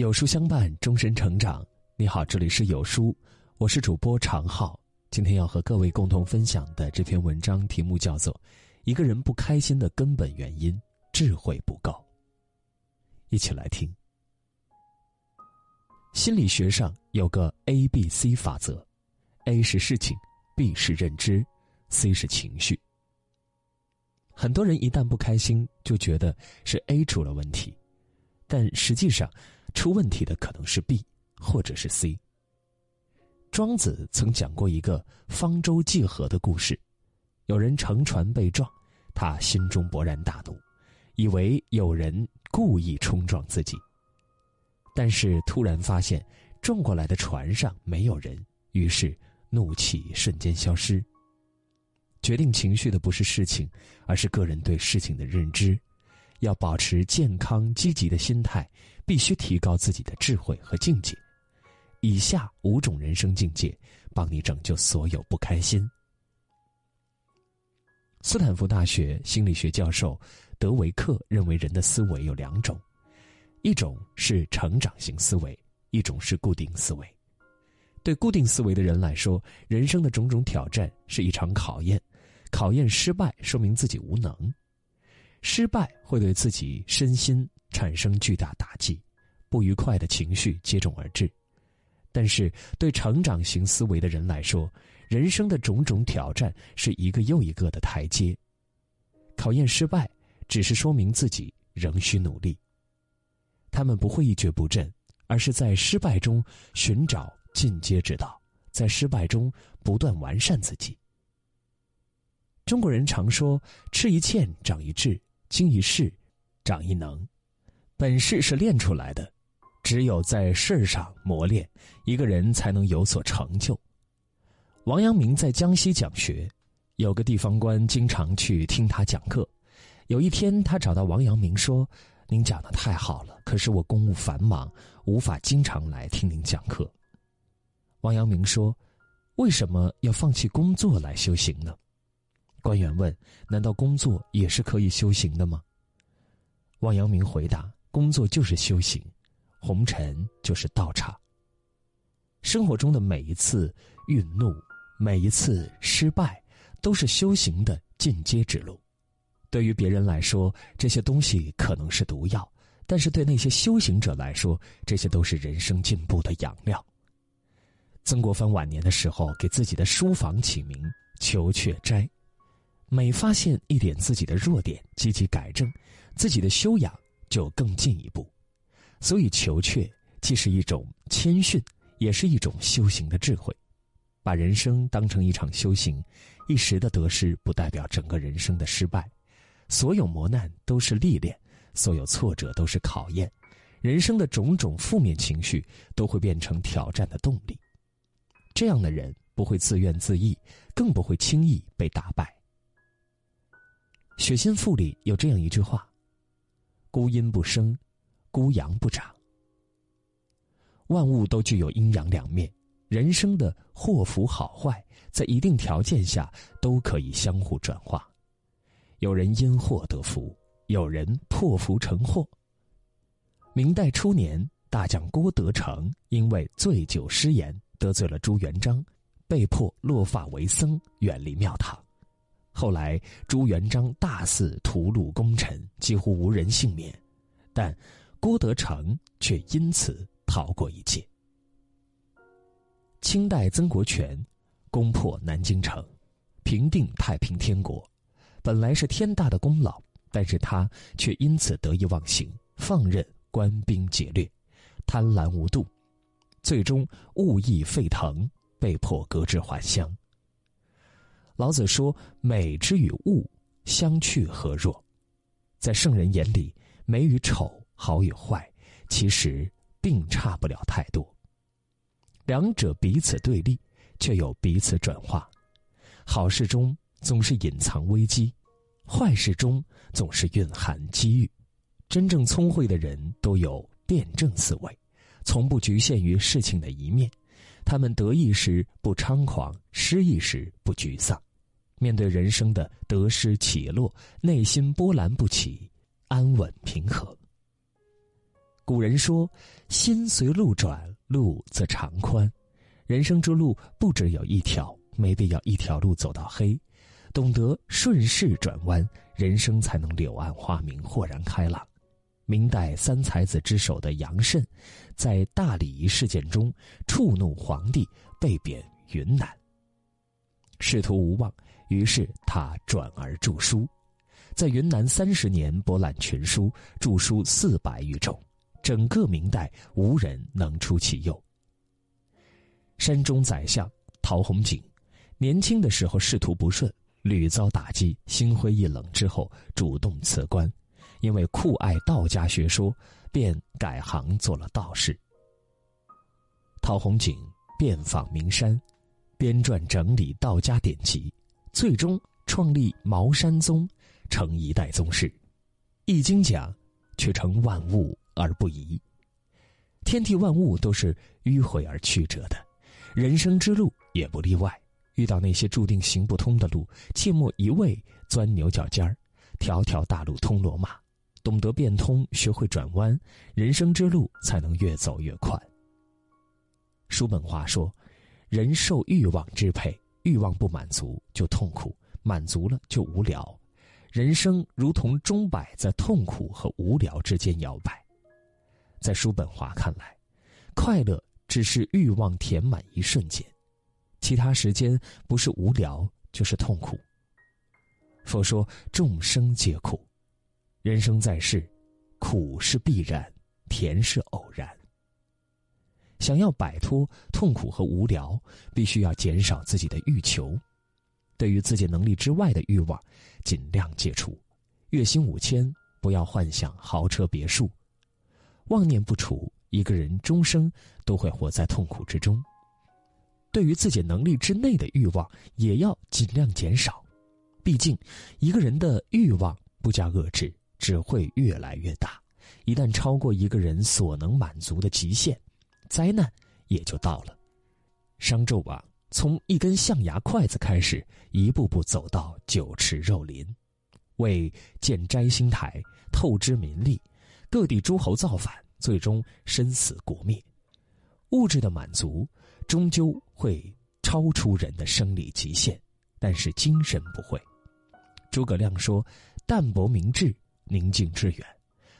有书相伴，终身成长。你好，这里是有书，我是主播常浩。今天要和各位共同分享的这篇文章题目叫做《一个人不开心的根本原因：智慧不够》。一起来听。心理学上有个 A B C 法则，A 是事情，B 是认知，C 是情绪。很多人一旦不开心，就觉得是 A 出了问题，但实际上，出问题的可能是 B 或者是 C。庄子曾讲过一个方舟济河的故事，有人乘船被撞，他心中勃然大怒，以为有人故意冲撞自己。但是突然发现撞过来的船上没有人，于是怒气瞬间消失。决定情绪的不是事情，而是个人对事情的认知。要保持健康积极的心态，必须提高自己的智慧和境界。以下五种人生境界，帮你拯救所有不开心。斯坦福大学心理学教授德维克认为，人的思维有两种，一种是成长型思维，一种是固定思维。对固定思维的人来说，人生的种种挑战是一场考验。考验失败，说明自己无能；失败会对自己身心产生巨大打击，不愉快的情绪接踵而至。但是，对成长型思维的人来说，人生的种种挑战是一个又一个的台阶。考验失败，只是说明自己仍需努力。他们不会一蹶不振，而是在失败中寻找进阶之道，在失败中不断完善自己。中国人常说：“吃一堑长一智，经一事长一能。”本事是练出来的，只有在事儿上磨练，一个人才能有所成就。王阳明在江西讲学，有个地方官经常去听他讲课。有一天，他找到王阳明说：“您讲的太好了，可是我公务繁忙，无法经常来听您讲课。”王阳明说：“为什么要放弃工作来修行呢？”官员问：“难道工作也是可以修行的吗？”王阳明回答：“工作就是修行，红尘就是道场。生活中的每一次愠怒，每一次失败，都是修行的进阶之路。对于别人来说，这些东西可能是毒药；但是对那些修行者来说，这些都是人生进步的养料。”曾国藩晚年的时候，给自己的书房起名“求阙斋”。每发现一点自己的弱点，积极改正，自己的修养就更进一步。所以，求却既是一种谦逊，也是一种修行的智慧。把人生当成一场修行，一时的得失不代表整个人生的失败。所有磨难都是历练，所有挫折都是考验。人生的种种负面情绪都会变成挑战的动力。这样的人不会自怨自艾，更不会轻易被打败。《雪心赋》里有这样一句话：“孤阴不生，孤阳不长。”万物都具有阴阳两面，人生的祸福好坏，在一定条件下都可以相互转化。有人因祸得福，有人破福成祸。明代初年，大将郭德成因为醉酒失言，得罪了朱元璋，被迫落发为僧，远离庙堂。后来，朱元璋大肆屠戮功臣，几乎无人幸免，但郭德成却因此逃过一劫。清代曾国荃攻破南京城，平定太平天国，本来是天大的功劳，但是他却因此得意忘形，放任官兵劫掠，贪婪无度，最终物意沸腾，被迫革职还乡。老子说：“美之与物，相去何若？”在圣人眼里，美与丑、好与坏，其实并差不了太多。两者彼此对立，却又彼此转化。好事中总是隐藏危机，坏事中总是蕴含机遇。真正聪慧的人都有辩证思维，从不局限于事情的一面。他们得意时不猖狂，失意时不沮丧。面对人生的得失起落，内心波澜不起，安稳平和。古人说：“心随路转，路则长宽。”人生之路不只有一条，没必要一条路走到黑。懂得顺势转弯，人生才能柳暗花明、豁然开朗。明代三才子之首的杨慎，在大礼仪事件中触怒皇帝，被贬云南。仕途无望，于是他转而著书，在云南三十年博览群书，著书四百余种，整个明代无人能出其右。山中宰相陶弘景，年轻的时候仕途不顺，屡遭打击，心灰意冷之后主动辞官。因为酷爱道家学说，便改行做了道士。陶弘景遍访名山，编撰整理道家典籍，最终创立茅山宗，成一代宗师。易经讲，却成万物而不移。天地万物都是迂回而曲折的，人生之路也不例外。遇到那些注定行不通的路，切莫一味钻牛角尖儿。条条大路通罗马。懂得变通，学会转弯，人生之路才能越走越宽。叔本华说：“人受欲望支配，欲望不满足就痛苦，满足了就无聊。人生如同钟摆在痛苦和无聊之间摇摆。”在叔本华看来，快乐只是欲望填满一瞬间，其他时间不是无聊就是痛苦。佛说：“众生皆苦。”人生在世，苦是必然，甜是偶然。想要摆脱痛苦和无聊，必须要减少自己的欲求，对于自己能力之外的欲望，尽量戒除。月薪五千，不要幻想豪车别墅。妄念不除，一个人终生都会活在痛苦之中。对于自己能力之内的欲望，也要尽量减少。毕竟，一个人的欲望不加遏制。只会越来越大，一旦超过一个人所能满足的极限，灾难也就到了。商纣王从一根象牙筷子开始，一步步走到酒池肉林，为建摘星台，透支民力，各地诸侯造反，最终身死国灭。物质的满足终究会超出人的生理极限，但是精神不会。诸葛亮说：“淡泊明志。”宁静致远，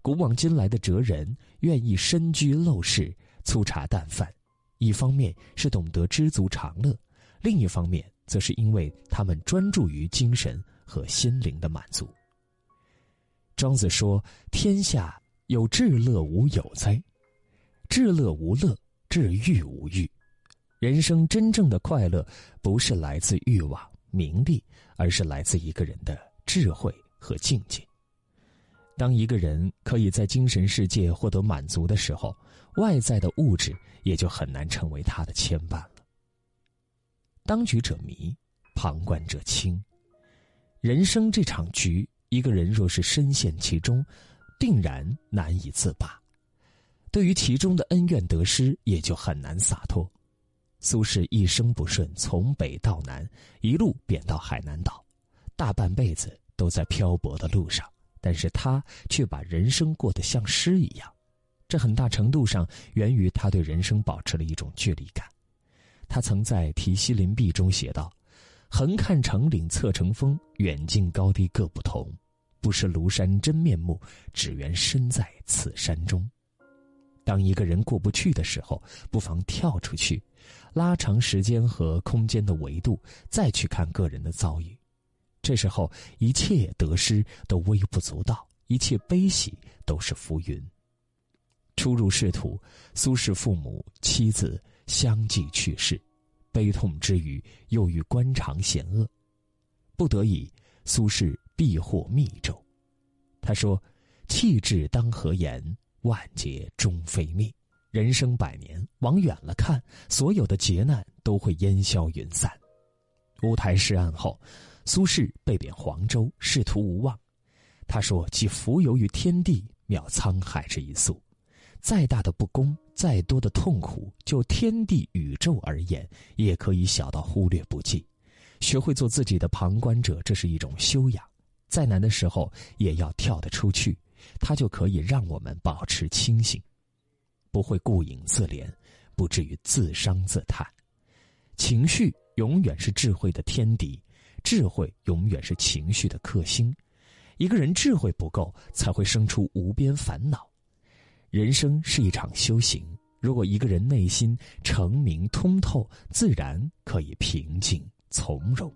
古往今来的哲人愿意身居陋室、粗茶淡饭，一方面是懂得知足常乐，另一方面则是因为他们专注于精神和心灵的满足。庄子说：“天下有至乐无有哉？至乐无乐，至欲无欲。人生真正的快乐，不是来自欲望、名利，而是来自一个人的智慧和境界。”当一个人可以在精神世界获得满足的时候，外在的物质也就很难成为他的牵绊了。当局者迷，旁观者清。人生这场局，一个人若是深陷其中，定然难以自拔。对于其中的恩怨得失，也就很难洒脱。苏轼一生不顺，从北到南，一路贬到海南岛，大半辈子都在漂泊的路上。但是他却把人生过得像诗一样，这很大程度上源于他对人生保持了一种距离感。他曾在《题西林壁》中写道：“横看成岭侧成峰，远近高低各不同。不识庐山真面目，只缘身在此山中。”当一个人过不去的时候，不妨跳出去，拉长时间和空间的维度，再去看个人的遭遇。这时候，一切得失都微不足道，一切悲喜都是浮云。初入仕途，苏轼父母妻子相继去世，悲痛之余，又遇官场险恶，不得已，苏轼避祸密州。他说：“气质当何言，万劫终非命。人生百年，往远了看，所有的劫难都会烟消云散。”乌台诗案后。苏轼被贬黄州，仕途无望。他说：“既浮游于天地，渺沧海之一粟。再大的不公，再多的痛苦，就天地宇宙而言，也可以小到忽略不计。学会做自己的旁观者，这是一种修养。再难的时候，也要跳得出去，它就可以让我们保持清醒。不会顾影自怜，不至于自伤自叹。情绪永远是智慧的天敌，智慧永远是情绪的克星。一个人智慧不够，才会生出无边烦恼。人生是一场修行，如果一个人内心澄明通透，自然可以平静从容。